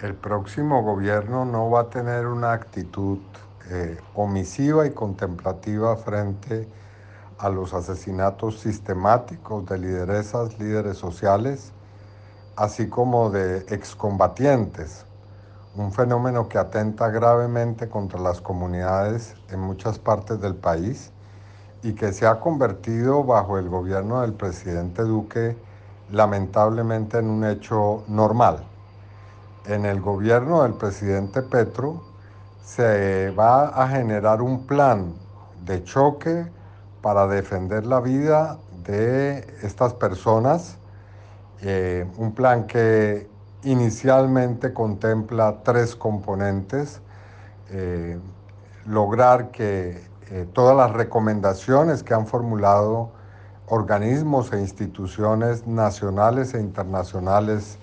el próximo gobierno no va a tener una actitud eh, omisiva y contemplativa frente a los asesinatos sistemáticos de lideresas, líderes sociales, así como de excombatientes, un fenómeno que atenta gravemente contra las comunidades en muchas partes del país y que se ha convertido bajo el gobierno del presidente Duque lamentablemente en un hecho normal en el gobierno del presidente Petro se va a generar un plan de choque para defender la vida de estas personas, eh, un plan que inicialmente contempla tres componentes, eh, lograr que eh, todas las recomendaciones que han formulado organismos e instituciones nacionales e internacionales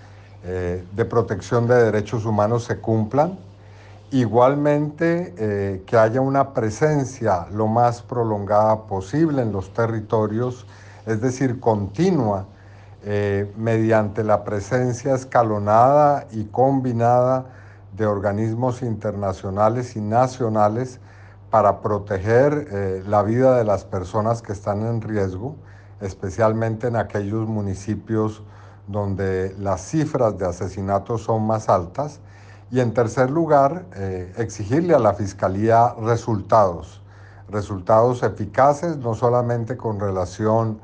eh, de protección de derechos humanos se cumplan. Igualmente, eh, que haya una presencia lo más prolongada posible en los territorios, es decir, continua, eh, mediante la presencia escalonada y combinada de organismos internacionales y nacionales para proteger la vida de las personas que están en riesgo, especialmente en aquellos municipios donde las cifras de asesinatos son más altas. Y en tercer lugar, eh, exigirle a la Fiscalía resultados, resultados eficaces, no solamente con relación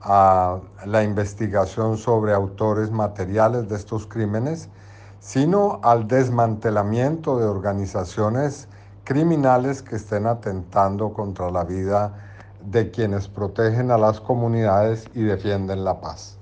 a la investigación sobre autores materiales de estos crímenes, sino al desmantelamiento de organizaciones criminales que estén atentando contra la vida de quienes protegen a las comunidades y defienden la paz.